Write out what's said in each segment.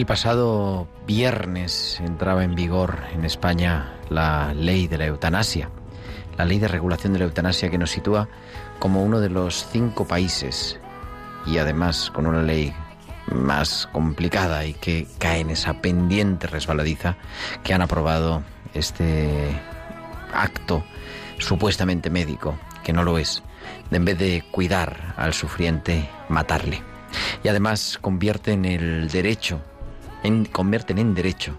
El pasado viernes entraba en vigor en España la ley de la eutanasia, la ley de regulación de la eutanasia que nos sitúa como uno de los cinco países y además con una ley más complicada y que cae en esa pendiente resbaladiza que han aprobado este acto supuestamente médico, que no lo es, de en vez de cuidar al sufriente, matarle. Y además convierten el derecho, en, convierten en derecho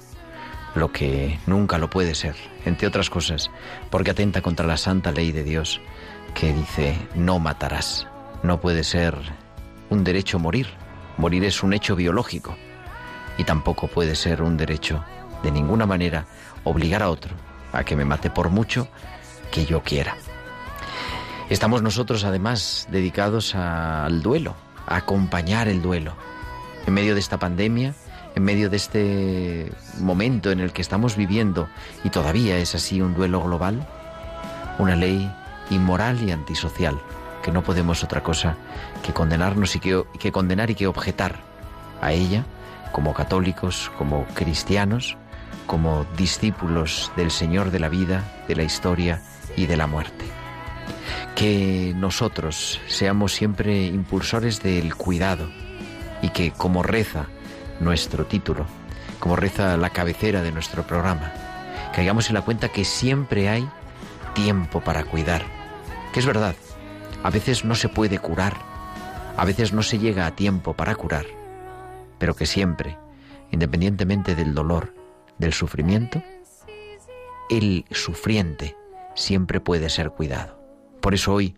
lo que nunca lo puede ser, entre otras cosas, porque atenta contra la santa ley de Dios que dice no matarás. No puede ser un derecho morir. Morir es un hecho biológico y tampoco puede ser un derecho de ninguna manera obligar a otro a que me mate por mucho que yo quiera. Estamos nosotros además dedicados al duelo, a acompañar el duelo. En medio de esta pandemia, en medio de este momento en el que estamos viviendo, y todavía es así un duelo global, una ley inmoral y antisocial, que no podemos otra cosa que condenarnos y que, que condenar y que objetar a ella como católicos, como cristianos, como discípulos del Señor de la vida, de la historia y de la muerte. Que nosotros seamos siempre impulsores del cuidado y que como reza nuestro título, como reza la cabecera de nuestro programa, caigamos en la cuenta que siempre hay tiempo para cuidar. Que es verdad, a veces no se puede curar, a veces no se llega a tiempo para curar, pero que siempre, independientemente del dolor, del sufrimiento, el sufriente siempre puede ser cuidado. Por eso hoy,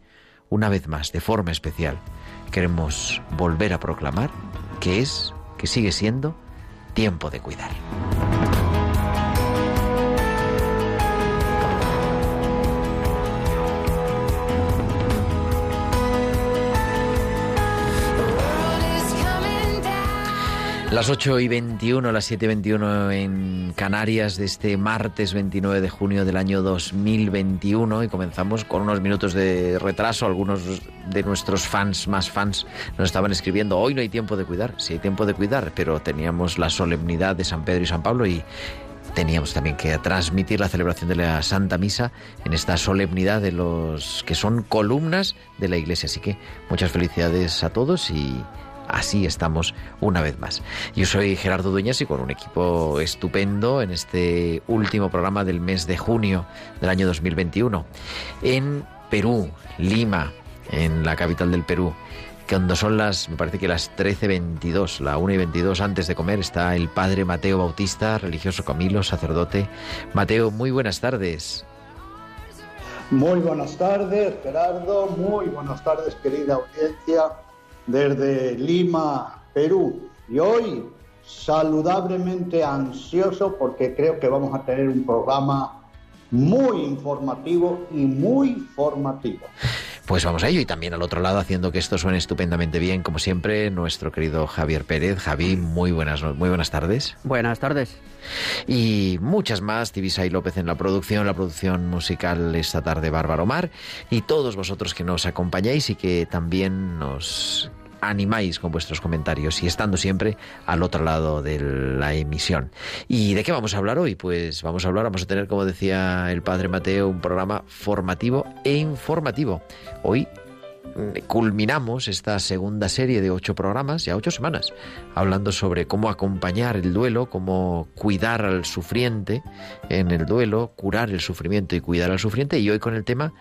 una vez más, de forma especial, queremos volver a proclamar que es, que sigue siendo, tiempo de cuidar. Las 8 y 21, las 7 y 21 en Canarias de este martes 29 de junio del año 2021 y comenzamos con unos minutos de retraso. Algunos de nuestros fans, más fans, nos estaban escribiendo, hoy no hay tiempo de cuidar, sí hay tiempo de cuidar, pero teníamos la solemnidad de San Pedro y San Pablo y teníamos también que transmitir la celebración de la Santa Misa en esta solemnidad de los que son columnas de la Iglesia. Así que muchas felicidades a todos y Así estamos una vez más. Yo soy Gerardo Dueñas y con un equipo estupendo en este último programa del mes de junio del año 2021. En Perú, Lima, en la capital del Perú, cuando son las, me parece que las 13.22, la 1 y 22 antes de comer, está el padre Mateo Bautista, religioso Camilo, sacerdote. Mateo, muy buenas tardes. Muy buenas tardes, Gerardo. Muy buenas tardes, querida audiencia desde Lima, Perú. Y hoy saludablemente ansioso porque creo que vamos a tener un programa muy informativo y muy formativo. Pues vamos a ello y también al otro lado haciendo que esto suene estupendamente bien, como siempre, nuestro querido Javier Pérez. Javi, muy buenas, muy buenas tardes. Buenas tardes. Y muchas más, Tibisay López en la producción, la producción musical esta tarde Bárbaro Mar y todos vosotros que nos acompañáis y que también nos animáis con vuestros comentarios y estando siempre al otro lado de la emisión. ¿Y de qué vamos a hablar hoy? Pues vamos a hablar, vamos a tener, como decía el padre Mateo, un programa formativo e informativo. Hoy mm, culminamos esta segunda serie de ocho programas, ya ocho semanas, hablando sobre cómo acompañar el duelo, cómo cuidar al sufriente en el duelo, curar el sufrimiento y cuidar al sufriente, y hoy con el tema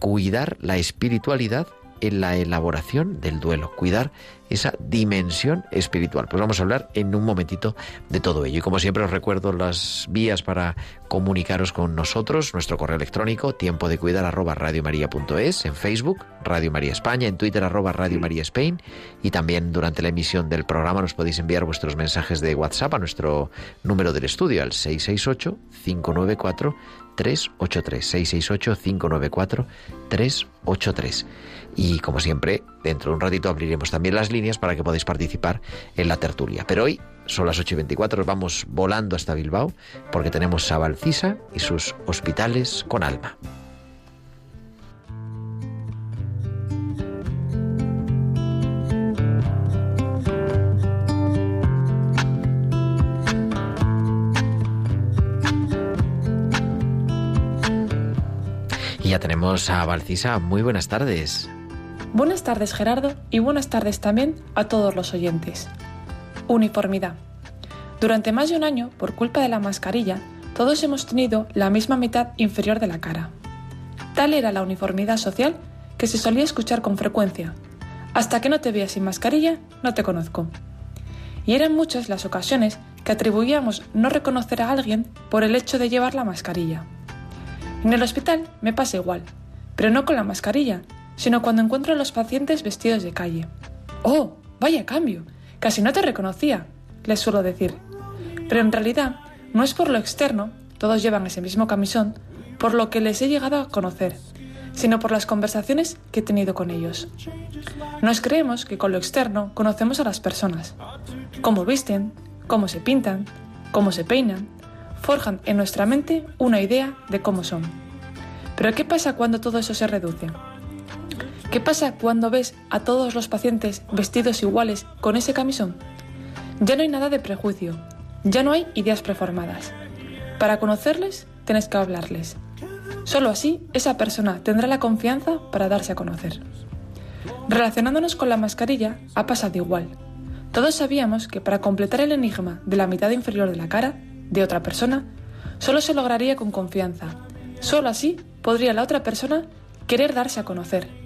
cuidar la espiritualidad en la elaboración del duelo, cuidar esa dimensión espiritual. Pues vamos a hablar en un momentito de todo ello. Y como siempre os recuerdo las vías para comunicaros con nosotros, nuestro correo electrónico, tiempo de cuidar arroba radiomaria.es, en Facebook, Radio María España, en Twitter arroba Radio María Spain, y también durante la emisión del programa nos podéis enviar vuestros mensajes de WhatsApp a nuestro número del estudio, al 668 594 383 668 594 383 y como siempre, dentro de un ratito abriremos también las líneas para que podáis participar en la tertulia. Pero hoy son las 8 y 24, vamos volando hasta Bilbao porque tenemos a Valcisa y sus hospitales con alma. Ya tenemos a Valcisa. Muy buenas tardes. Buenas tardes Gerardo y buenas tardes también a todos los oyentes. Uniformidad. Durante más de un año, por culpa de la mascarilla, todos hemos tenido la misma mitad inferior de la cara. Tal era la uniformidad social que se solía escuchar con frecuencia. Hasta que no te veas sin mascarilla, no te conozco. Y eran muchas las ocasiones que atribuíamos no reconocer a alguien por el hecho de llevar la mascarilla. En el hospital me pasa igual, pero no con la mascarilla, sino cuando encuentro a los pacientes vestidos de calle. ¡Oh! Vaya cambio. Casi no te reconocía, les suelo decir. Pero en realidad no es por lo externo, todos llevan ese mismo camisón, por lo que les he llegado a conocer, sino por las conversaciones que he tenido con ellos. Nos creemos que con lo externo conocemos a las personas, cómo visten, cómo se pintan, cómo se peinan, forjan en nuestra mente una idea de cómo son. Pero ¿qué pasa cuando todo eso se reduce? ¿Qué pasa cuando ves a todos los pacientes vestidos iguales con ese camisón? Ya no hay nada de prejuicio, ya no hay ideas preformadas. Para conocerles, tienes que hablarles. Solo así esa persona tendrá la confianza para darse a conocer. Relacionándonos con la mascarilla, ha pasado igual. Todos sabíamos que para completar el enigma de la mitad inferior de la cara de otra persona, solo se lograría con confianza. Solo así podría la otra persona querer darse a conocer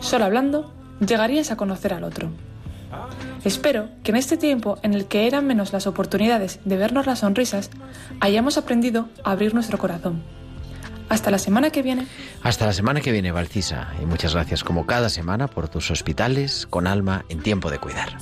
Solo hablando, llegarías a conocer al otro. Espero que en este tiempo en el que eran menos las oportunidades de vernos las sonrisas, hayamos aprendido a abrir nuestro corazón. Hasta la semana que viene. Hasta la semana que viene, Valcisa. Y muchas gracias como cada semana por tus hospitales con alma en tiempo de cuidar.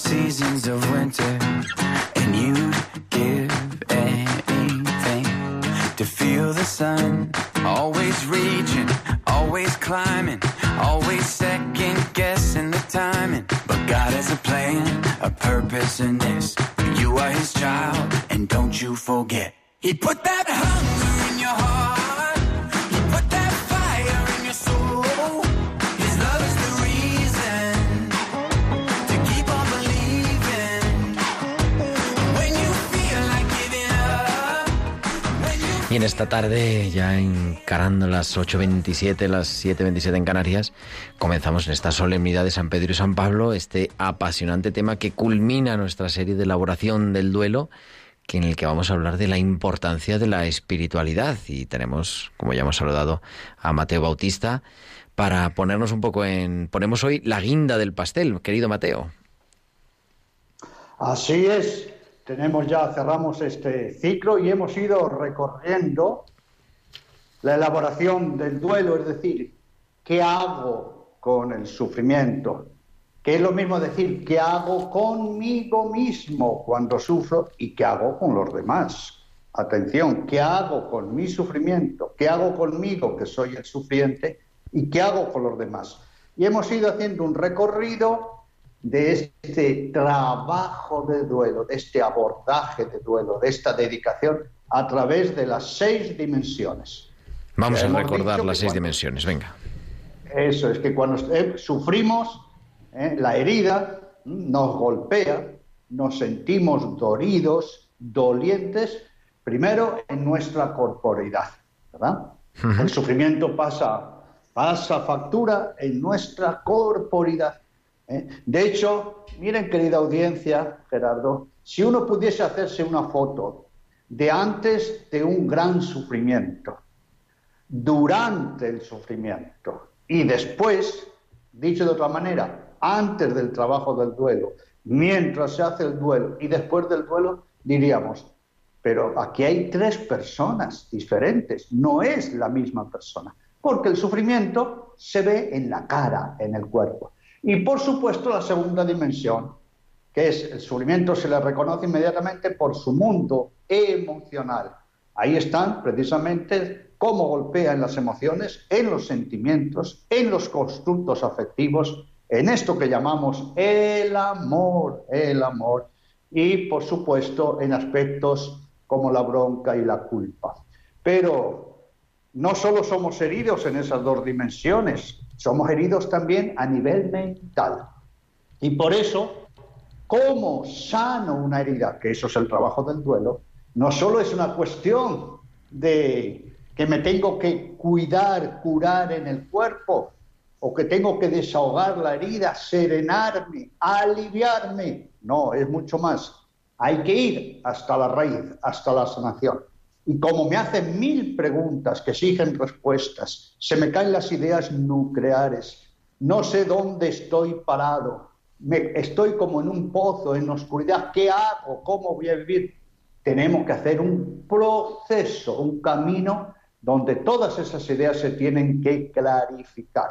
Seasons of winter, and you'd give anything to feel the sun. Always reaching, always climbing, always second guessing the timing. But God has a plan, a purpose in this. You are His child, and don't you forget, He put that En esta tarde, ya encarando las 8.27, las 7.27 en Canarias, comenzamos en esta solemnidad de San Pedro y San Pablo este apasionante tema que culmina nuestra serie de elaboración del duelo, que en el que vamos a hablar de la importancia de la espiritualidad. Y tenemos, como ya hemos saludado, a Mateo Bautista para ponernos un poco en... Ponemos hoy la guinda del pastel, querido Mateo. Así es tenemos ya, cerramos este ciclo y hemos ido recorriendo la elaboración del duelo, es decir, ¿qué hago con el sufrimiento? Que es lo mismo decir, ¿qué hago conmigo mismo cuando sufro y qué hago con los demás? atención, ¿qué hago con mi sufrimiento? ¿Qué hago conmigo, que soy el sufriente? ¿Y qué hago con los demás? Y hemos ido haciendo un recorrido de este trabajo de duelo, de este abordaje de duelo, de esta dedicación a través de las seis dimensiones. Vamos a recordar las seis dimensiones, venga. Eso es que cuando eh, sufrimos eh, la herida, mm, nos golpea, nos sentimos doridos, dolientes, primero en nuestra corporidad, ¿verdad? El sufrimiento pasa, pasa factura en nuestra corporidad. ¿Eh? De hecho, miren querida audiencia, Gerardo, si uno pudiese hacerse una foto de antes de un gran sufrimiento, durante el sufrimiento y después, dicho de otra manera, antes del trabajo del duelo, mientras se hace el duelo y después del duelo, diríamos, pero aquí hay tres personas diferentes, no es la misma persona, porque el sufrimiento se ve en la cara, en el cuerpo. Y por supuesto la segunda dimensión, que es el sufrimiento se le reconoce inmediatamente por su mundo emocional. Ahí están precisamente cómo golpea en las emociones, en los sentimientos, en los constructos afectivos, en esto que llamamos el amor, el amor, y por supuesto en aspectos como la bronca y la culpa. Pero no solo somos heridos en esas dos dimensiones, somos heridos también a nivel mental. Y por eso, ¿cómo sano una herida? Que eso es el trabajo del duelo, no solo es una cuestión de que me tengo que cuidar, curar en el cuerpo, o que tengo que desahogar la herida, serenarme, aliviarme. No, es mucho más. Hay que ir hasta la raíz, hasta la sanación. Y como me hacen mil preguntas que exigen respuestas, se me caen las ideas nucleares, no sé dónde estoy parado, me, estoy como en un pozo, en oscuridad, ¿qué hago? ¿Cómo voy a vivir? tenemos que hacer un proceso, un camino donde todas esas ideas se tienen que clarificar.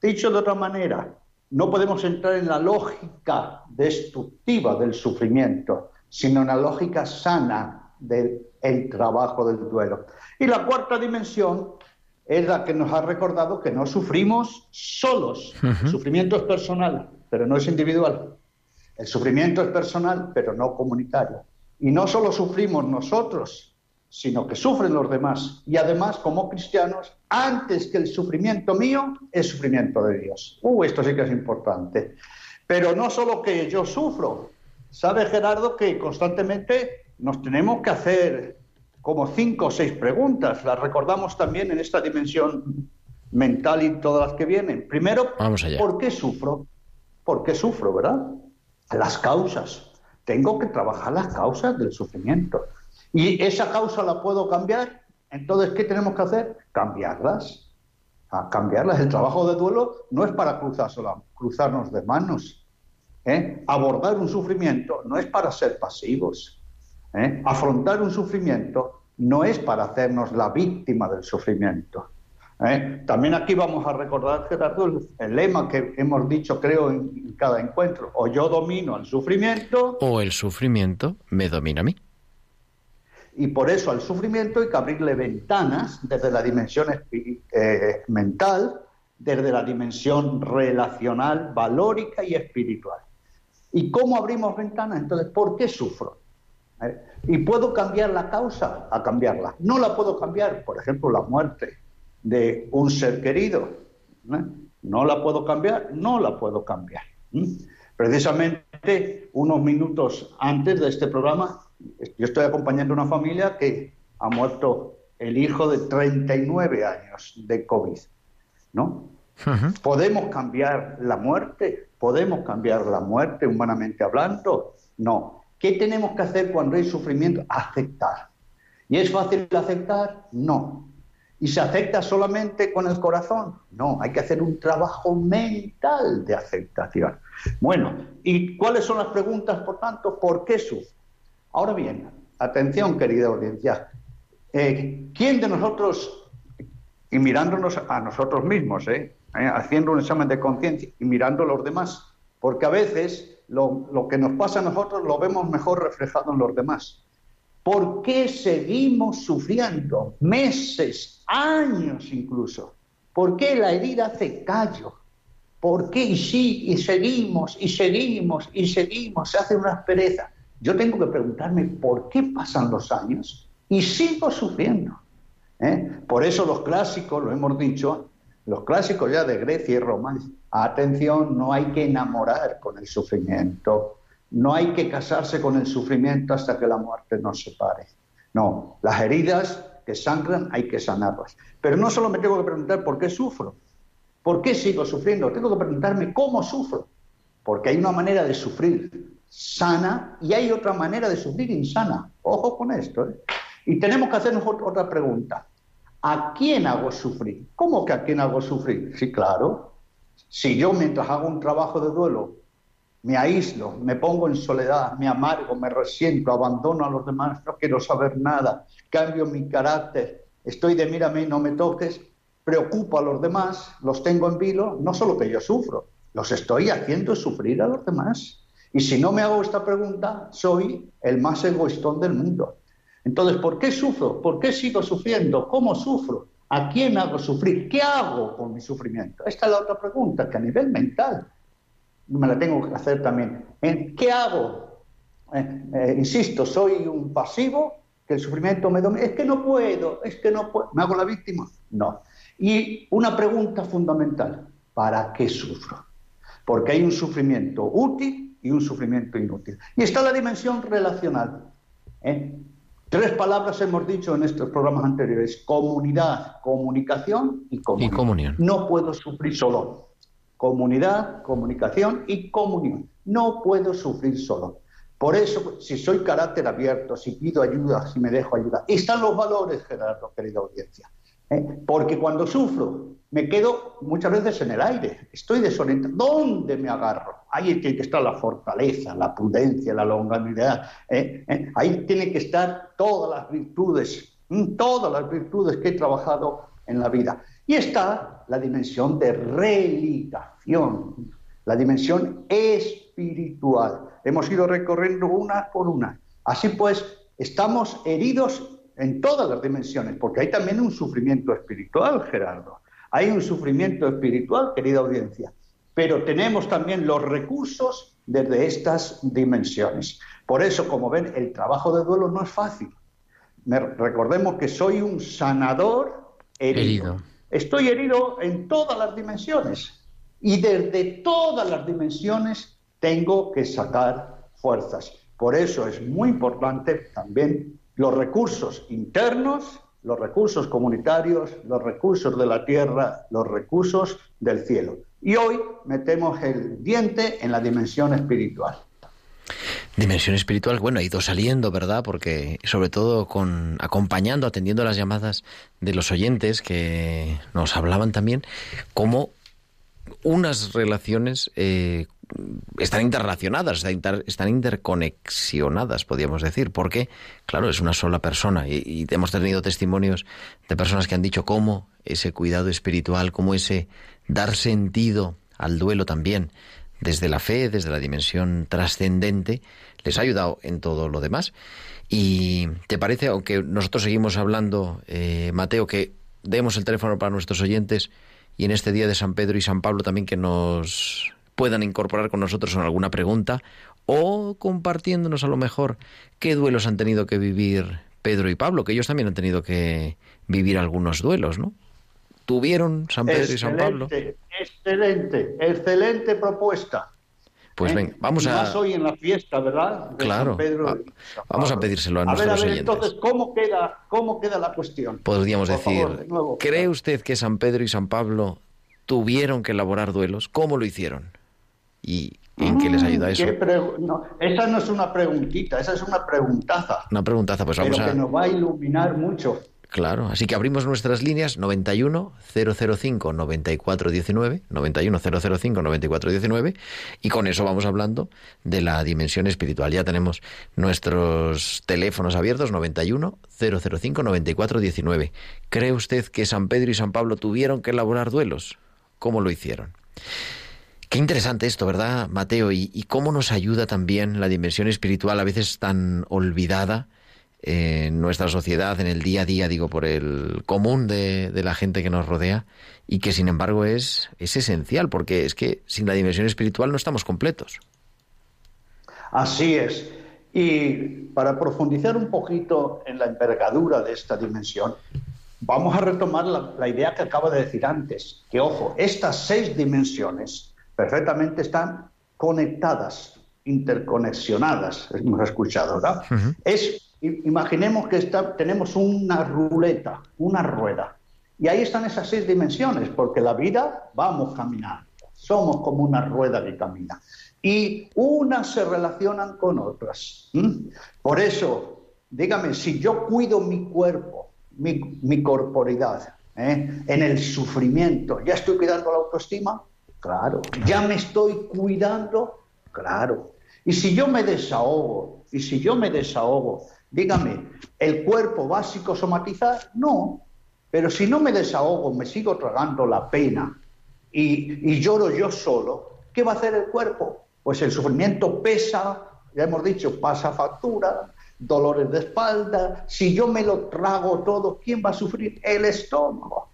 Dicho de otra manera, no podemos entrar en la lógica destructiva del sufrimiento, sino en la lógica sana del trabajo del duelo. Y la cuarta dimensión es la que nos ha recordado que no sufrimos solos. El sufrimiento es personal, pero no es individual. El sufrimiento es personal, pero no comunitario. Y no solo sufrimos nosotros, sino que sufren los demás. Y además, como cristianos, antes que el sufrimiento mío, es sufrimiento de Dios. Uh, esto sí que es importante. Pero no solo que yo sufro. Sabe Gerardo que constantemente nos tenemos que hacer como cinco o seis preguntas. Las recordamos también en esta dimensión mental y todas las que vienen. Primero, ¿por qué sufro? ¿Por qué sufro, verdad? Las causas. Tengo que trabajar las causas del sufrimiento. ¿Y esa causa la puedo cambiar? Entonces, ¿qué tenemos que hacer? Cambiarlas. A cambiarlas. El trabajo de duelo no es para cruzarnos de manos. ¿eh? Abordar un sufrimiento no es para ser pasivos. ¿Eh? Afrontar un sufrimiento no es para hacernos la víctima del sufrimiento. ¿eh? También aquí vamos a recordar, Gerardo, el, lema que hemos dicho, creo, en, cada encuentro. O yo domino el sufrimiento. O el sufrimiento me domina a mí. Y por eso al sufrimiento hay que abrirle ventanas desde la dimensión eh, mental, desde la dimensión relacional, valórica y espiritual. ¿Y cómo abrimos ventanas? Entonces, ¿por qué sufro? ¿Eh? ¿Y puedo cambiar la causa? A cambiarla. No la puedo cambiar, por ejemplo, la muerte de un ser querido. ¿No la puedo cambiar? No la puedo cambiar. Precisamente unos minutos antes de este programa, yo estoy acompañando a una familia que ha muerto el hijo de 39 años de COVID. ¿No? ¿Podemos cambiar la muerte? ¿Podemos cambiar la muerte humanamente hablando? No. ¿Qué tenemos que hacer cuando hay sufrimiento? Aceptar. ¿Y es fácil aceptar? No. ¿Y se acepta solamente con el corazón? No, hay que hacer un trabajo mental de aceptación. Bueno, ¿y cuáles son las preguntas, por tanto? ¿Por qué sufro? Ahora bien, atención, querida audiencia. Eh, ¿Quién de nosotros, y mirándonos a nosotros mismos, eh, eh, haciendo un examen de conciencia y mirando a los demás, porque a veces lo, que nos pasa a nosotros lo vemos mejor reflejado en los demás. ¿Por qué seguimos sufriendo meses, años incluso? ¿Por qué la herida hace callo? ¿Por qué? Y sí, y seguimos, y seguimos, y seguimos, se hace una aspereza. Yo tengo que preguntarme por qué pasan los años y sigo sufriendo. ¿eh? Por eso los clásicos, lo hemos dicho, los clásicos ya de Grecia y Roma, atención, no hay que enamorar con el sufrimiento, no hay que casarse con el sufrimiento hasta que la muerte nos separe. No, las heridas que sangran hay que sanarlas. Pero no solo me tengo que preguntar por qué sufro, ¿Por qué sigo sufriendo? Tengo que preguntarme cómo sufro. Porque hay una manera de sufrir sana y hay otra manera de sufrir insana. Ojo con esto. ¿eh? Y tenemos que hacernos otra pregunta. ¿A quién hago sufrir? ¿Cómo que a quién hago sufrir? Sí, claro. Si yo mientras hago un trabajo de duelo me aíslo, me pongo en soledad, me amargo, me resiento, abandono a los demás, no quiero saber nada, cambio mi carácter, estoy de mírame y no me toques, preocupo a los demás, los tengo en vilo, no solo que yo sufro, los estoy haciendo sufrir a los demás. Y si no me hago esta pregunta, soy el más egoístón del mundo. Entonces, ¿por qué sufro? ¿Por qué sigo sufriendo? ¿Cómo sufro? ¿A quién hago sufrir? ¿Qué hago con mi sufrimiento? Esta es la otra pregunta que a nivel mental me la tengo que hacer también. ¿Qué hago? Eh, eh, insisto, soy un pasivo, que el sufrimiento me domina. Es que no puedo, es que no puedo. ¿Me hago la víctima? No. Y una pregunta fundamental, ¿para qué sufro? Porque hay un sufrimiento útil y un sufrimiento inútil. Y está la dimensión relacional. ¿eh? Tres palabras hemos dicho en estos programas anteriores, comunidad, comunicación y comunión. y comunión. No puedo sufrir solo. Comunidad, comunicación y comunión. No puedo sufrir solo. Por eso, si soy carácter abierto, si pido ayuda, si me dejo ayudar, están los valores, Gerardo, querida audiencia. ¿Eh? Porque cuando sufro, me quedo muchas veces en el aire, estoy desorientado. ¿Dónde me agarro? Ahí tiene que estar la fortaleza, la prudencia, la longanimidad. ¿eh? ¿Eh? Ahí tienen que estar todas las virtudes, todas las virtudes que he trabajado en la vida. Y está la dimensión de religación, la dimensión espiritual. Hemos ido recorriendo una por una. Así pues, estamos heridos en todas las dimensiones, porque hay también un sufrimiento espiritual, Gerardo. Hay un sufrimiento espiritual, querida audiencia, pero tenemos también los recursos desde estas dimensiones. Por eso, como ven, el trabajo de duelo no es fácil. recordemos que soy un sanador herido. Estoy herido en todas las dimensiones y desde todas las dimensiones tengo que sacar fuerzas. Por eso es muy importante también los recursos internos, los recursos comunitarios, los recursos de la tierra, los recursos del cielo. Y hoy metemos el diente en la dimensión espiritual. Dimensión espiritual, bueno, ha ido saliendo, ¿verdad? Porque sobre todo con acompañando, atendiendo las llamadas de los oyentes que nos hablaban también, como unas relaciones eh, están interrelacionadas, están interconexionadas, podríamos decir, porque, claro, es una sola persona y, hemos tenido testimonios de personas que han dicho cómo ese cuidado espiritual, cómo ese dar sentido al duelo también, desde la fe, desde la dimensión trascendente, les ha ayudado en todo lo demás. Y te parece, aunque nosotros seguimos hablando, eh, Mateo, que demos el teléfono para nuestros oyentes y en este día de San Pedro y San Pablo también que nos puedan incorporar con nosotros en alguna pregunta o compartiéndonos a lo mejor qué duelos han tenido que vivir Pedro y Pablo, que ellos también han tenido que vivir algunos duelos, ¿no? ¿Tuvieron San Pedro y San Pablo? Excelente, excelente propuesta. Pues ¿Eh? venga, vamos a. Más hoy en la fiesta, ¿verdad? claro. vamos a pedírselo a, nuestros ver, a ver, Entonces, ¿cómo queda, ¿cómo queda la cuestión? Podríamos decir, ¿cree usted que San Pedro y San Pablo tuvieron que elaborar duelos? ¿Cómo lo hicieron? ¿Y en qué les ayuda eso? esa no es una preguntita, esa es una preguntaza. Una preguntaza, pues vamos pero a... que nos va a iluminar mucho. Claro, así que abrimos nuestras líneas 91 005 9419, 91 005 9419 y con eso vamos hablando de la dimensión espiritual. Ya tenemos nuestros teléfonos abiertos 91 005 9419. ¿Cree usted que San Pedro y San Pablo tuvieron que elaborar duelos? ¿Cómo lo hicieron? Qué interesante esto, ¿verdad, Mateo? Y, cómo nos ayuda también la dimensión espiritual, a veces tan olvidada, en nuestra sociedad, en el día a día, digo, por el común de, la gente que nos rodea y que sin embargo es, es esencial, porque es que sin la dimensión espiritual no estamos completos. Así es. Y para profundizar un poquito en la envergadura de esta dimensión, vamos a retomar la, la idea que acabo de decir antes, que ojo, estas seis dimensiones perfectamente están conectadas, interconexionadas, hemos escuchado, ¿verdad? Uh -huh. Es, imaginemos que está, tenemos una ruleta, una rueda, y ahí están esas seis dimensiones, porque la vida vamos caminando, somos como una rueda que camina, y unas se relacionan con otras. ¿Mm? Por eso, dígame, si yo cuido mi cuerpo, mi, mi corporidad, ¿eh? en el sufrimiento, ¿ya estoy cuidando la autoestima? Claro. ¿Ya me estoy cuidando? Claro. Y si yo me desahogo, y si yo me desahogo, dígame, ¿el cuerpo va a? No. Pero si no me desahogo, me sigo tragando la pena y, y lloro yo solo, ¿qué va a hacer el cuerpo? Pues el sufrimiento pesa, ya hemos dicho, pasa factura, dolores de espalda. Si yo me lo trago todo, ¿quién va a sufrir? El estómago.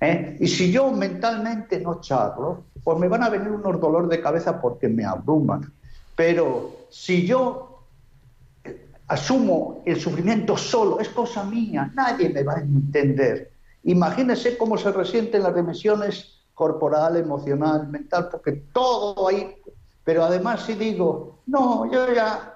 ¿Eh? Y si yo mentalmente no charlo, pues me van a venir unos dolores de cabeza porque me abruman. Pero si yo asumo el sufrimiento solo, es cosa mía, nadie me va a entender. Imagínense cómo se resienten las dimensiones corporal, emocional, mental, porque todo ahí. Pero además si digo, no, yo ya,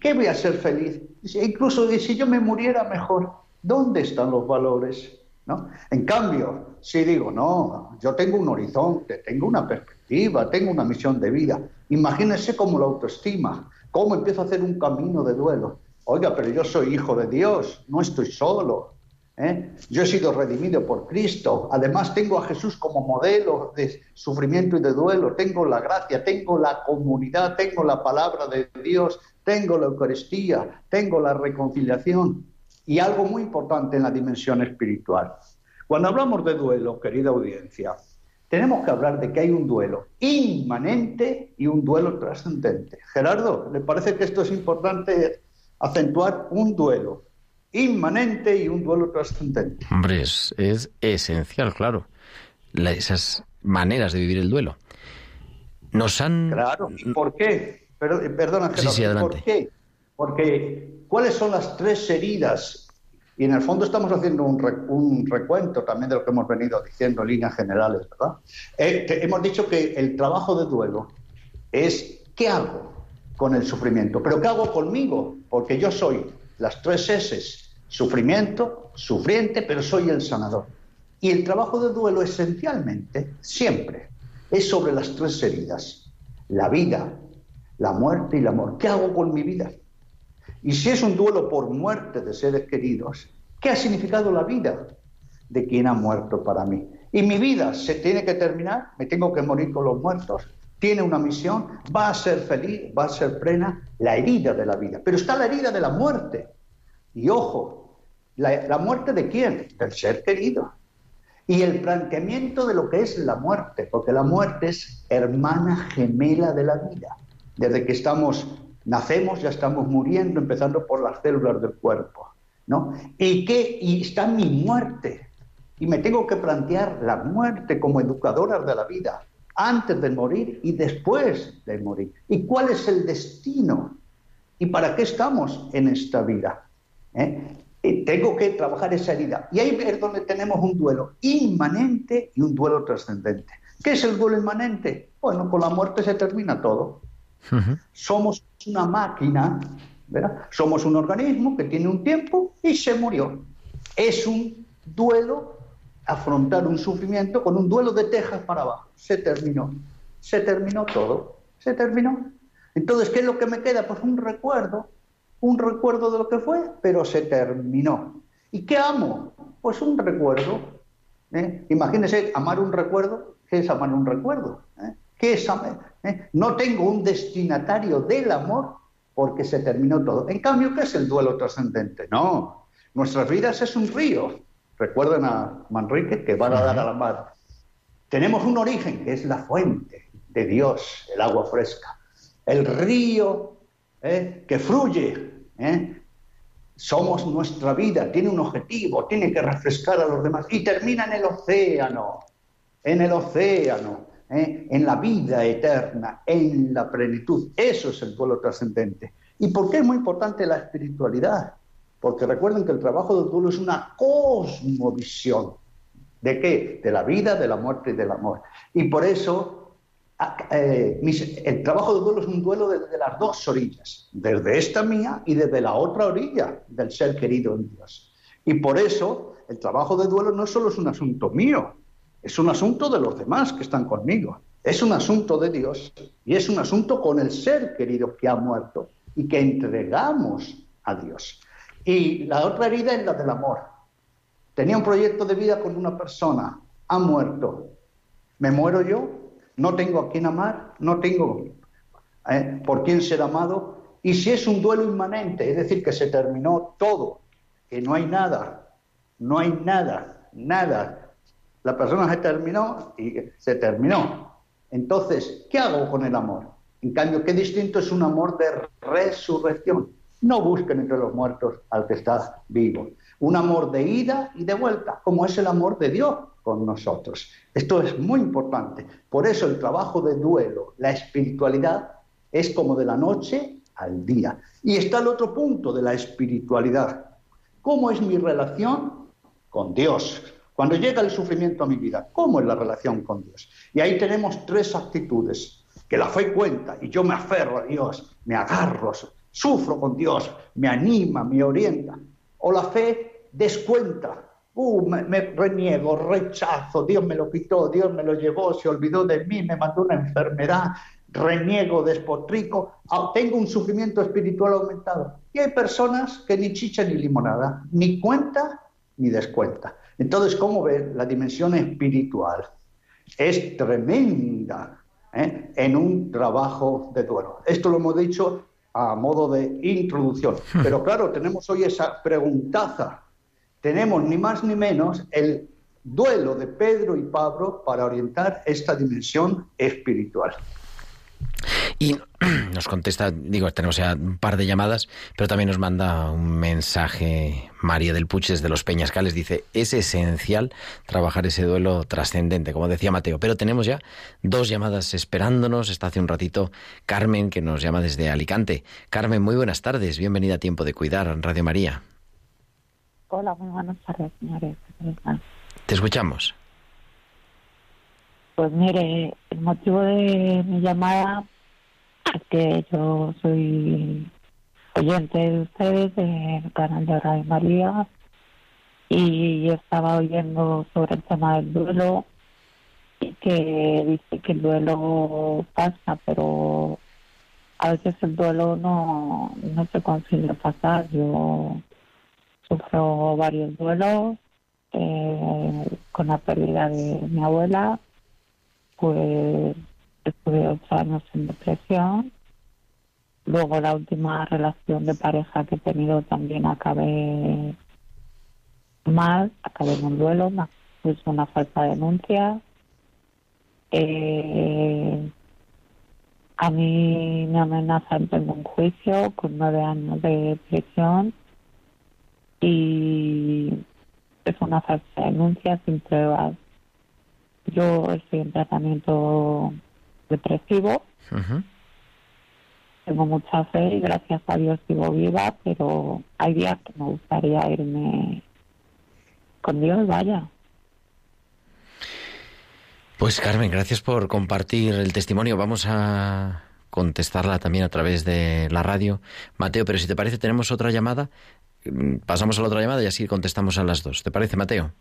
¿qué voy a ser feliz? Incluso si yo me muriera mejor, ¿dónde están los valores? ¿No? En cambio, si digo, no, yo tengo un horizonte, tengo una perspectiva, tengo una misión de vida, imagínense cómo la autoestima, cómo empiezo a hacer un camino de duelo. Oiga, pero yo soy hijo de Dios, no estoy solo. ¿eh? Yo he sido redimido por Cristo. Además, tengo a Jesús como modelo de sufrimiento y de duelo. Tengo la gracia, tengo la comunidad, tengo la palabra de Dios, tengo la Eucaristía, tengo la reconciliación. Y algo muy importante en la dimensión espiritual. Cuando hablamos de duelo, querida audiencia, tenemos que hablar de que hay un duelo inmanente y un duelo trascendente. Gerardo, ¿le parece que esto es importante acentuar un duelo inmanente y un duelo trascendente? Hombre, es, es esencial, claro, la, esas maneras de vivir el duelo. Nos han... Claro, ¿por qué? Perdona, Gerardo, sí, sí, ¿por qué? Porque, ¿cuáles son las tres heridas? Y en el fondo estamos haciendo un, re, un, recuento también de lo que hemos venido diciendo en líneas generales, ¿verdad? Eh, hemos dicho que el trabajo de duelo es ¿qué hago con el sufrimiento? ¿Pero qué hago conmigo? Porque yo soy las tres S, sufrimiento, sufriente, pero soy el sanador. Y el trabajo de duelo esencialmente, siempre, es sobre las tres heridas. La vida, la muerte y el amor. ¿Qué hago con mi vida? Y si es un duelo por muerte de seres queridos, ¿qué ha significado la vida de quien ha muerto para mí? Y mi vida se tiene que terminar, me tengo que morir con los muertos, tiene una misión, va a ser feliz, va a ser plena, la herida de la vida. Pero está la herida de la muerte. Y ojo, la, la muerte de quién? Del ser querido. Y el planteamiento de lo que es la muerte, porque la muerte es hermana gemela de la vida. Desde que estamos nacemos, ya estamos muriendo, empezando por las células del cuerpo. ¿no? ¿Y, qué? y está mi muerte. Y me tengo que plantear la muerte como educadora de la vida, antes de morir y después de morir. ¿Y cuál es el destino? ¿Y para qué estamos en esta vida? ¿Eh? Y tengo que trabajar esa herida. Y ahí es donde tenemos un duelo inmanente y un duelo trascendente. ¿Qué es el duelo inmanente? Bueno, con la muerte se termina todo. Somos una máquina, ¿verdad? Somos un organismo que tiene un tiempo y se murió. Es un duelo, afrontar un sufrimiento con un duelo de tejas para abajo. Se terminó. Se terminó todo. Se terminó. Entonces, ¿qué es lo que me queda? Pues un recuerdo, un recuerdo de lo que fue, pero se terminó. ¿Y qué amo? Pues un recuerdo. ¿eh? Imagínense, amar un recuerdo. ¿Qué es amar un recuerdo? ¿Eh? ¿Eh? No tengo un destinatario del amor porque se terminó todo. En cambio, ¿qué es el duelo trascendente? No, nuestras vidas es un río. Recuerden a Manrique que van a dar a la mar. Tenemos un origen que es la fuente de Dios, el agua fresca. El río ¿eh? que fluye. ¿eh? somos nuestra vida, tiene un objetivo, tiene que refrescar a los demás y termina en el océano, en el océano, ¿eh? en la vida eterna, en la plenitud. Eso es el duelo trascendente. ¿Y por qué es muy importante la espiritualidad? Porque recuerden que el trabajo del duelo es una cosmovisión. ¿De qué? De la vida, de la muerte y del amor. Y por eso eh, el trabajo del duelo es un duelo desde las dos orillas, desde esta mía y desde la otra orilla del ser querido en Dios. Y por eso el trabajo de duelo no solo es un asunto mío, es un asunto de los demás que están conmigo. Es un asunto de Dios y es un asunto con el ser querido que ha muerto y que entregamos a Dios. Y la otra herida es la del amor. Tenía un proyecto de vida con una persona, ha muerto. ¿Me muero yo? ¿No tengo a quién amar? ¿No tengo eh, por quién ser amado? Y si es un duelo inmanente, es decir, que se terminó todo, que no hay nada, no hay nada, nada, la persona se terminó y se terminó. Entonces, ¿qué hago con el amor? En cambio, qué distinto es un amor de resurrección. No busquen entre los muertos al que está vivo. Un amor de ida y de vuelta, como es el amor de Dios con nosotros. Esto es muy importante. Por eso el trabajo de duelo, la espiritualidad, es como de la noche al día. Y está el otro punto de la espiritualidad. ¿Cómo es mi relación con Dios? Cuando llega el sufrimiento a mi vida, ¿cómo es la relación con Dios? Y ahí tenemos tres actitudes, que la fe cuenta y yo me aferro a Dios, me agarro, sufro con Dios, me anima, me orienta. O la fe descuenta, uh, me, reniego, rechazo, Dios me lo quitó, Dios me lo llevó, se olvidó de mí, me mandó una enfermedad, reniego, despotrico, ah, tengo un sufrimiento espiritual aumentado. Y hay personas que ni chicha ni limonada, ni cuenta ni descuenta. Entonces, ¿cómo ve la dimensión espiritual? Es tremenda ¿eh? en un trabajo de duelo. Esto lo hemos dicho a modo de introducción. Pero claro, tenemos hoy esa preguntaza. Tenemos ni más ni menos el duelo de Pedro y Pablo para orientar esta dimensión espiritual. Y nos contesta, digo, tenemos ya un par de llamadas, pero también nos manda un mensaje María del Puch desde Los Peñascales. Dice, es esencial trabajar ese duelo trascendente, como decía Mateo. Pero tenemos ya dos llamadas esperándonos. Está hace un ratito Carmen, que nos llama desde Alicante. Carmen, muy buenas tardes. Bienvenida a Tiempo de Cuidar, Radio María. Hola, muy buenas tardes, señores. Te escuchamos. Pues mire, el motivo de mi llamada que yo soy oyente de ustedes del canal de Radio María y estaba oyendo sobre el tema del duelo y que dice que el duelo pasa, pero a veces el duelo no, no se consigue pasar. Yo sufro varios duelos eh, con la pérdida de mi abuela pues estuve ocho años en depresión. Luego la última relación de pareja que he tenido también acabé mal, acabé en un duelo, me puso una falsa denuncia. Eh, a mí me amenazan, tengo un juicio con nueve años de prisión y es una falsa denuncia sin pruebas yo estoy en tratamiento depresivo. Tengo mucha fe y gracias a Dios sigo viva, pero hay días que me gustaría irme con Dios, vaya. Pues Carmen, gracias por compartir el testimonio. Vamos a contestarla también a través de la radio. Mateo, pero si te parece, tenemos otra llamada. Mm, pasamos a la otra llamada y así contestamos a las dos. ¿Te parece, Mateo?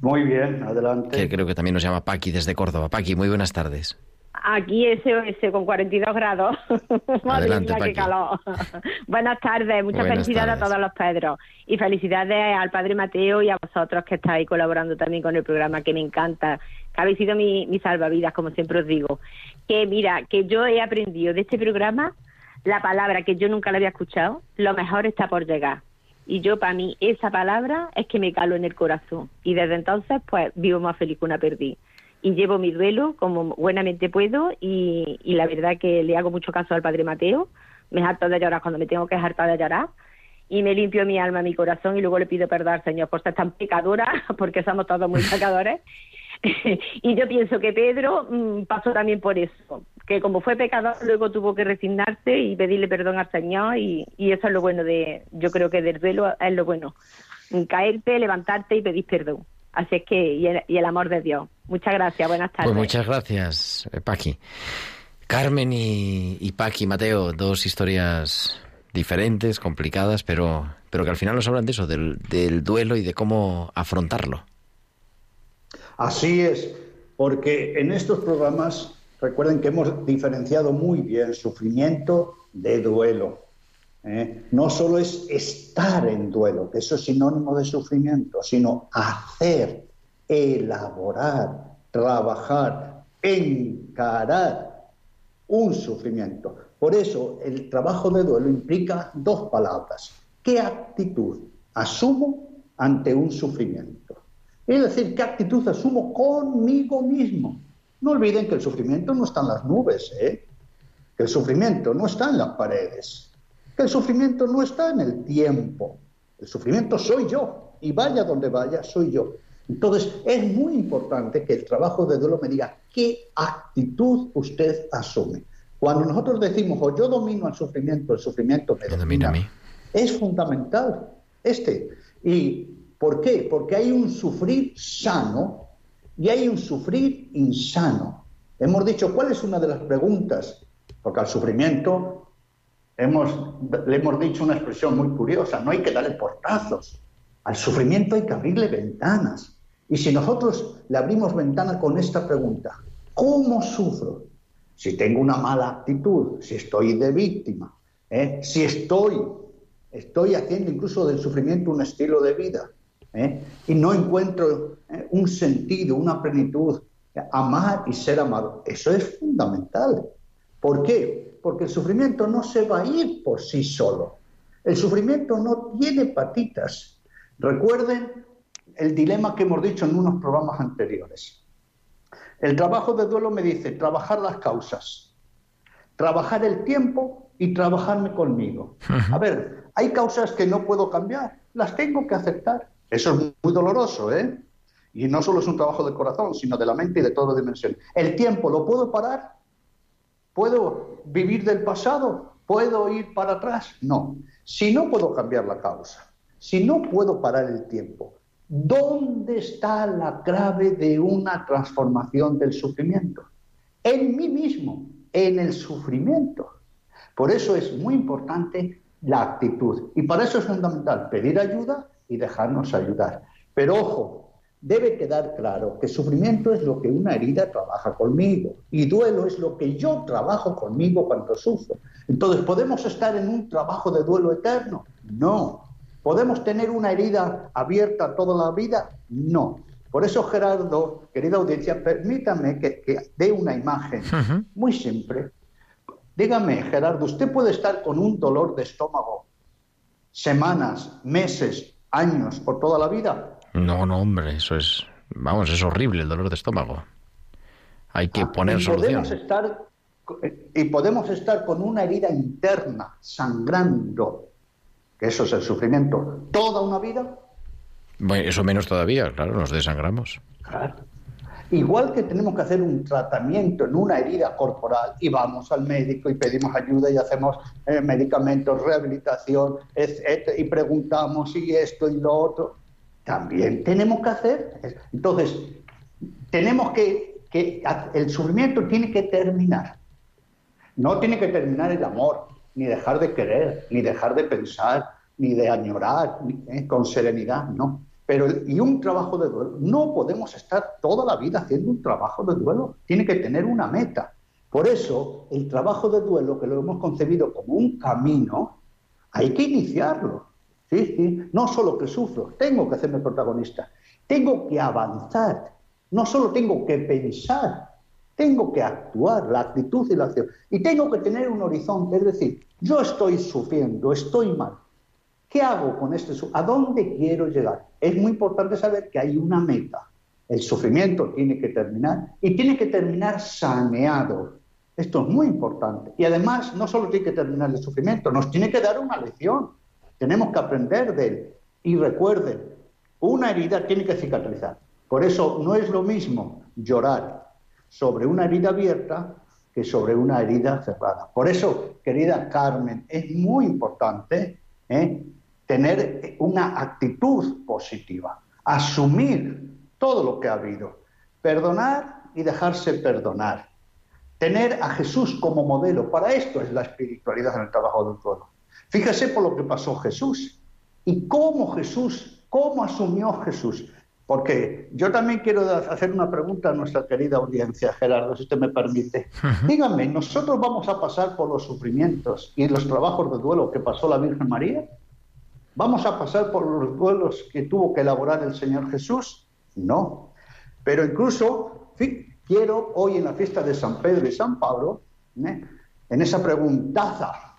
Muy bien, adelante. Que creo que también nos llama Paqui desde Córdoba. Paqui, muy buenas tardes. Aquí SOS con 42 grados. Adelante, qué calor. buenas tardes, muchas felicidades a todos los Pedros. Y felicidades al Padre Mateo y a vosotros que estáis colaborando también con el programa, que me encanta. Que habéis sido mi, mi salvavidas, como siempre os digo. Que mira, que yo he aprendido de este programa la palabra que yo nunca la había escuchado, lo mejor está por llegar. Y yo, para mí, esa palabra es que me calo en el corazón. Y desde entonces, pues, vivo más feliz que una perdí. Y llevo mi duelo como buenamente puedo y, y la verdad que le hago mucho caso al Padre Mateo. Me harto de llorar cuando me tengo que hartar de llorar. y me limpio mi alma, mi corazón y luego le pido perdón Señor por ser tan pecadora, porque somos todos muy pecadores. y yo pienso que Pedro mm, pasó también por eso, que como fue pecador luego tuvo que resignarse y pedirle perdón al Señor y, y eso es lo bueno de, yo creo que del duelo es lo bueno, caerte, levantarte y pedir perdón. Así es que, y el, amor de Dios. Muchas gracias, buenas pues tardes. Pues muchas gracias, eh, Paqui. Carmen y, y Paqui, Mateo, dos historias diferentes, complicadas, pero, pero que al final nos hablan de eso, del, del duelo y de cómo afrontarlo. Así es, porque en estos programas recuerden que hemos diferenciado muy bien sufrimiento de duelo. ¿eh? No solo es estar en duelo, que eso es sinónimo de sufrimiento, sino hacer, elaborar, trabajar, encarar un sufrimiento. Por eso el trabajo de duelo implica dos palabras. ¿Qué actitud asumo ante un sufrimiento? Es decir, ¿qué actitud asumo conmigo mismo? No olviden que el sufrimiento no está en las nubes, ¿eh? que el sufrimiento no está en las paredes, que el sufrimiento no está en el tiempo. El sufrimiento soy yo, y vaya donde vaya, soy yo. Entonces, es muy importante que el trabajo de duelo me diga qué actitud usted asume. Cuando nosotros decimos, o yo domino el sufrimiento, el sufrimiento me domina, a mí. es fundamental este. Y ¿Por qué? Porque hay un sufrir sano y hay un sufrir insano. Hemos dicho, ¿cuál es una de las preguntas? Porque al sufrimiento hemos, le hemos dicho una expresión muy curiosa, no hay que darle portazos. Al sufrimiento hay que abrirle ventanas. Y si nosotros le abrimos ventana con esta pregunta, ¿cómo sufro? Si tengo una mala actitud, si estoy de víctima, ¿eh? si estoy, estoy haciendo incluso del sufrimiento un estilo de vida, ¿eh? y no encuentro ¿eh? un sentido, una plenitud, amar y ser amado. Eso es fundamental. ¿Por qué? Porque el sufrimiento no se va a ir por sí solo. El sufrimiento no tiene patitas. Recuerden el dilema que hemos dicho en unos programas anteriores. El trabajo de duelo me dice trabajar las causas, trabajar el tiempo y trabajarme conmigo. A ver, hay causas que no puedo cambiar, las tengo que aceptar. Eso es muy doloroso, ¿eh? Y no solo es un trabajo de corazón, sino de la mente y de toda dimensión. ¿El tiempo lo puedo parar? ¿Puedo vivir del pasado? ¿Puedo ir para atrás? No. Si no puedo cambiar la causa, si no puedo parar el tiempo, ¿dónde está la clave de una transformación del sufrimiento? En mí mismo, en el sufrimiento. Por eso es muy importante la actitud. Y para eso es fundamental pedir ayuda y dejarnos ayudar. Pero ojo, debe quedar claro que sufrimiento es lo que una herida trabaja conmigo y duelo es lo que yo trabajo conmigo cuando sufro. Entonces, ¿podemos estar en un trabajo de duelo eterno? No. ¿Podemos tener una herida abierta toda la vida? No. Por eso, Gerardo, querida audiencia, permítame que, dé una imagen muy simple. Dígame, Gerardo, ¿usted puede estar con un dolor de estómago semanas, meses, años, por toda la vida. No, no, hombre, eso es, vamos, es horrible el dolor de estómago. Hay que ah, poner solución. estar, y podemos estar con una herida interna, sangrando, que eso es el sufrimiento, toda una vida. Bueno, eso menos todavía, claro, nos desangramos. Claro. Igual que tenemos que hacer un tratamiento en una herida corporal y vamos al médico y pedimos ayuda y hacemos eh, medicamentos, rehabilitación, y preguntamos y esto y lo otro, también tenemos que hacer. Entonces, tenemos que, que el sufrimiento tiene que terminar. No tiene que terminar el amor, ni dejar de querer, ni dejar de pensar, ni de añorar eh, con serenidad, no. Pero, y un trabajo de duelo, no podemos estar toda la vida haciendo un trabajo de duelo, tiene que tener una meta. Por eso, el trabajo de duelo, que lo hemos concebido como un camino, hay que iniciarlo. ¿sí? ¿Sí? No solo que sufro, tengo que hacerme protagonista, tengo que avanzar, no solo tengo que pensar, tengo que actuar, la actitud y la acción. Y tengo que tener un horizonte, es decir, yo estoy sufriendo, estoy mal, ¿Qué hago con este? ¿A dónde quiero llegar? Es muy importante saber que hay una meta. El sufrimiento tiene que terminar y tiene que terminar saneado. Esto es muy importante. Y además, no solo tiene que terminar el sufrimiento, nos tiene que dar una lección. tenemos que aprender de él. Y recuerden, una herida tiene que cicatrizar. Por eso no es lo mismo llorar sobre una herida abierta que sobre una herida cerrada. Por eso, querida Carmen, es muy importante ¿eh? Tener una actitud positiva, asumir todo lo que ha habido, perdonar y dejarse perdonar, tener a Jesús como modelo. Para esto es la espiritualidad en el trabajo del pueblo. Fíjese por lo que pasó Jesús y cómo Jesús, cómo asumió Jesús. Porque yo también quiero hacer una pregunta a nuestra querida audiencia, Gerardo, si usted me permite. Dígame, ¿nosotros vamos a pasar por los sufrimientos y los trabajos de duelo que pasó la Virgen María? ¿Vamos a pasar por los duelos que tuvo que elaborar el Señor Jesús? No. Pero incluso quiero hoy en la fiesta de San Pedro y San Pablo, ¿eh? en esa preguntaza,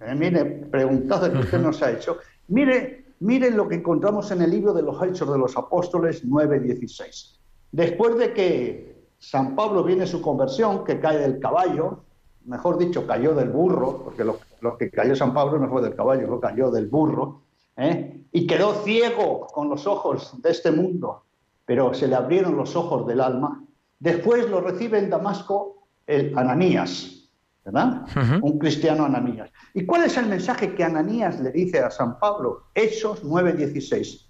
¿eh? mire, preguntaza que usted nos ha hecho, mire Miren lo que encontramos en el libro de los Hechos de los Apóstoles 9:16. Después de que San Pablo viene su conversión, que cae del caballo, mejor dicho, cayó del burro, porque lo, que cayó San Pablo no fue del caballo, lo cayó del burro, ¿eh? y quedó ciego con los ojos de este mundo, pero se le abrieron los ojos del alma. Después lo recibe en Damasco el Ananías, ¿verdad? Un cristiano Ananías. ¿Y cuál es el mensaje que Ananías le dice a San Pablo? Hechos 9:16.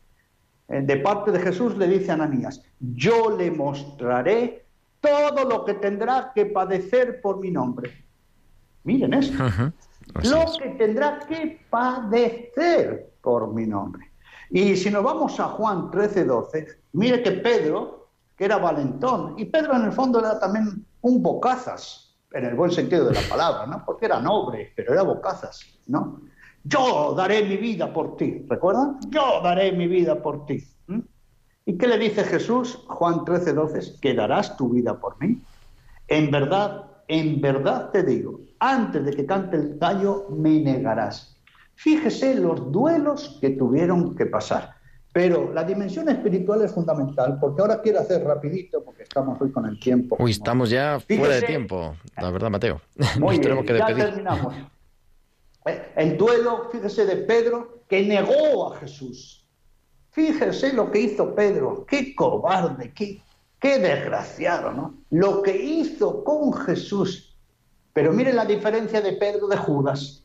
Eh, de parte de Jesús le dice a Ananías, yo le mostraré todo lo que tendrá que padecer por mi nombre. Miren esto. Lo que tendrá que padecer por mi nombre. Y si nos vamos a Juan 13:12, mire que Pedro, que era valentón, y Pedro en el fondo era también un bocazas, en el buen sentido de la palabra, ¿no? Porque era noble, pero era bocazas, ¿no? Yo daré mi vida por ti, ¿recuerdan? Yo daré mi vida por ti. ¿Y qué le dice Jesús? Juan 13, 12, que darás tu vida por mí. En verdad, en verdad te digo, antes de que cante el gallo, me negarás. Fíjese los duelos que tuvieron que pasar. Pero la dimensión espiritual es fundamental, porque ahora quiero hacer rapidito, porque estamos hoy con el tiempo. Uy, estamos ya fuera de tiempo, la verdad, Mateo. Muy tenemos que despedir. ya terminamos. Eh, el duelo, fíjese, de Pedro, que negó a Jesús. Fíjese lo que hizo Pedro, qué cobarde, qué, qué desgraciado, ¿no? Lo que hizo con Jesús. Pero miren la diferencia de Pedro de Judas.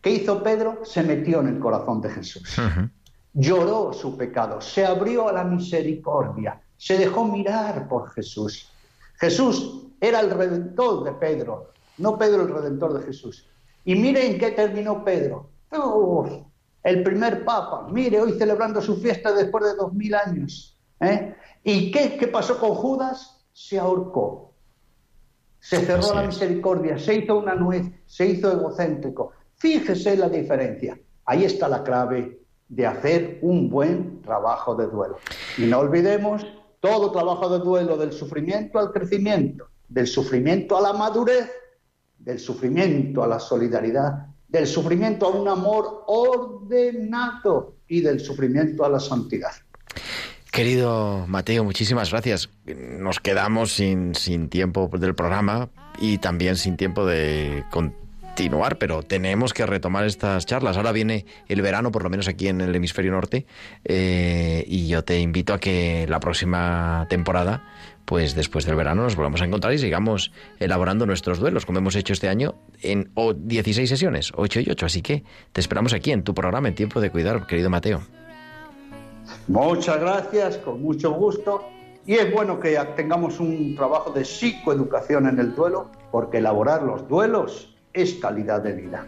¿Qué hizo Pedro? Se metió en el corazón de Jesús lloró su pecado, se abrió a la misericordia, se dejó mirar por Jesús. Jesús era el redentor de Pedro, no Pedro el redentor de Jesús. Y miren qué terminó Pedro. el primer papa, mire, hoy celebrando su fiesta después de dos mil años. ¿eh? ¿Y qué, qué pasó con Judas? Se ahorcó. Se cerró la misericordia, se hizo una nuez, se hizo egocéntrico. Fíjese la diferencia. Ahí está la clave de hacer un buen trabajo de duelo. Y no olvidemos todo trabajo de duelo del sufrimiento al crecimiento, del sufrimiento a la madurez, del sufrimiento a la solidaridad, del sufrimiento a un amor ordenado y del sufrimiento a la santidad. Querido Mateo, muchísimas gracias. Nos quedamos sin, sin tiempo del programa y también sin tiempo de continuar, pero tenemos que retomar estas charlas. Ahora viene el verano, por lo menos aquí en el hemisferio norte, eh, y yo te invito a que la próxima temporada, pues después del verano, nos volvamos a encontrar y sigamos elaborando nuestros duelos, como hemos hecho este año en 16 sesiones, 8 y 8. Así que te esperamos aquí en tu programa en Tiempo de Cuidar, querido Mateo. Muchas gracias, con mucho gusto. Y es bueno que tengamos un trabajo de psicoeducación en el duelo, porque elaborar los duelos es calidad de vida.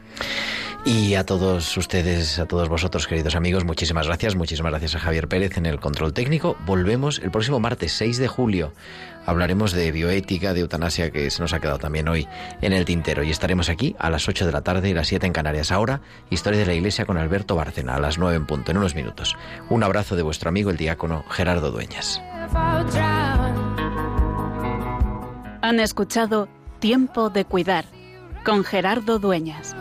Y a todos ustedes, a todos vosotros, queridos amigos, muchísimas gracias. Muchísimas gracias a Javier Pérez en el control técnico. Volvemos el próximo martes 6 de julio. Hablaremos de bioética, de eutanasia, que se nos ha quedado también hoy en el tintero. Y estaremos aquí a las 8 de la tarde y las 7 en Canarias. Ahora, Historia de la Iglesia con Alberto Bárcena, a las 9 en punto, en unos minutos. Un abrazo de vuestro amigo el diácono Gerardo Dueñas. Han escuchado Tiempo de Cuidar con Gerardo Dueñas.